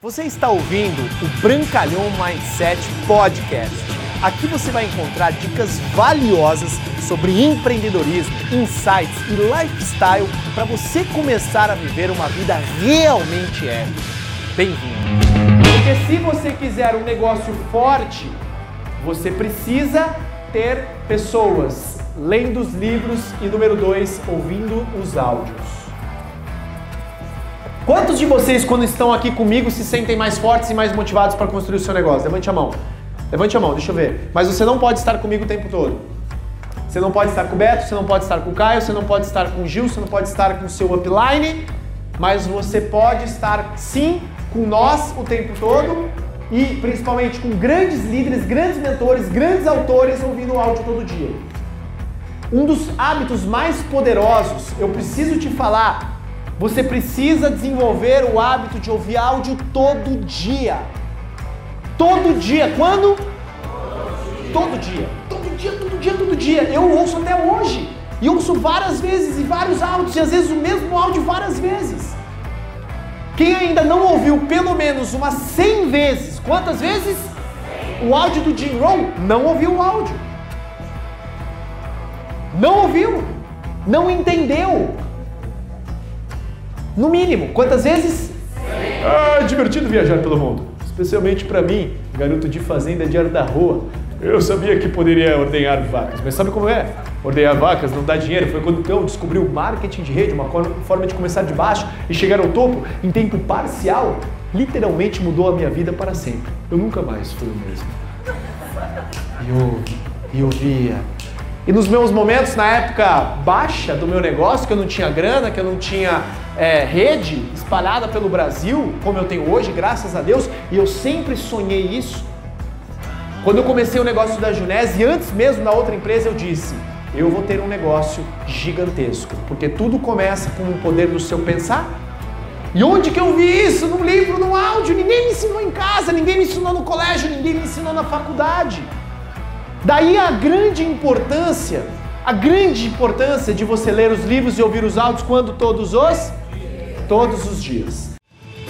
Você está ouvindo o Brancalhão Mindset Podcast. Aqui você vai encontrar dicas valiosas sobre empreendedorismo, insights e lifestyle para você começar a viver uma vida realmente épica. Bem-vindo! Porque se você quiser um negócio forte, você precisa ter pessoas lendo os livros e número dois, ouvindo os áudios. Quantos de vocês, quando estão aqui comigo, se sentem mais fortes e mais motivados para construir o seu negócio? Levante a mão. Levante a mão, deixa eu ver. Mas você não pode estar comigo o tempo todo. Você não pode estar com o Beto, você não pode estar com o Caio, você não pode estar com o Gil, você não pode estar com o seu upline, mas você pode estar sim com nós o tempo todo e principalmente com grandes líderes, grandes mentores, grandes autores ouvindo o áudio todo dia. Um dos hábitos mais poderosos, eu preciso te falar, você precisa desenvolver o hábito de ouvir áudio todo dia. Todo dia. Quando? Todo dia. Todo dia, todo dia, todo dia. Eu ouço até hoje. E ouço várias vezes e vários áudios, e às vezes o mesmo áudio várias vezes. Quem ainda não ouviu pelo menos umas 100 vezes, quantas vezes? O áudio do Jim Rohn, não ouviu o áudio. Não ouviu. Não entendeu. No mínimo. Quantas vezes? Ah, divertido viajar pelo mundo. Especialmente para mim, garoto de fazenda diário da rua. Eu sabia que poderia ordenhar vacas, mas sabe como é? Ordenhar vacas não dá dinheiro. Foi quando eu descobri o marketing de rede, uma forma de começar de baixo e chegar ao topo em tempo parcial. Literalmente mudou a minha vida para sempre. Eu nunca mais fui o mesmo. E eu, e eu via e nos meus momentos, na época baixa do meu negócio, que eu não tinha grana, que eu não tinha é, rede espalhada pelo Brasil, como eu tenho hoje, graças a Deus, e eu sempre sonhei isso. Quando eu comecei o negócio da Junese, antes mesmo na outra empresa, eu disse: eu vou ter um negócio gigantesco, porque tudo começa com o poder do seu pensar. E onde que eu vi isso? Num livro, num áudio. Ninguém me ensinou em casa, ninguém me ensinou no colégio, ninguém me ensinou na faculdade. Daí a grande importância, a grande importância de você ler os livros e ouvir os áudios quando todos os todos os dias.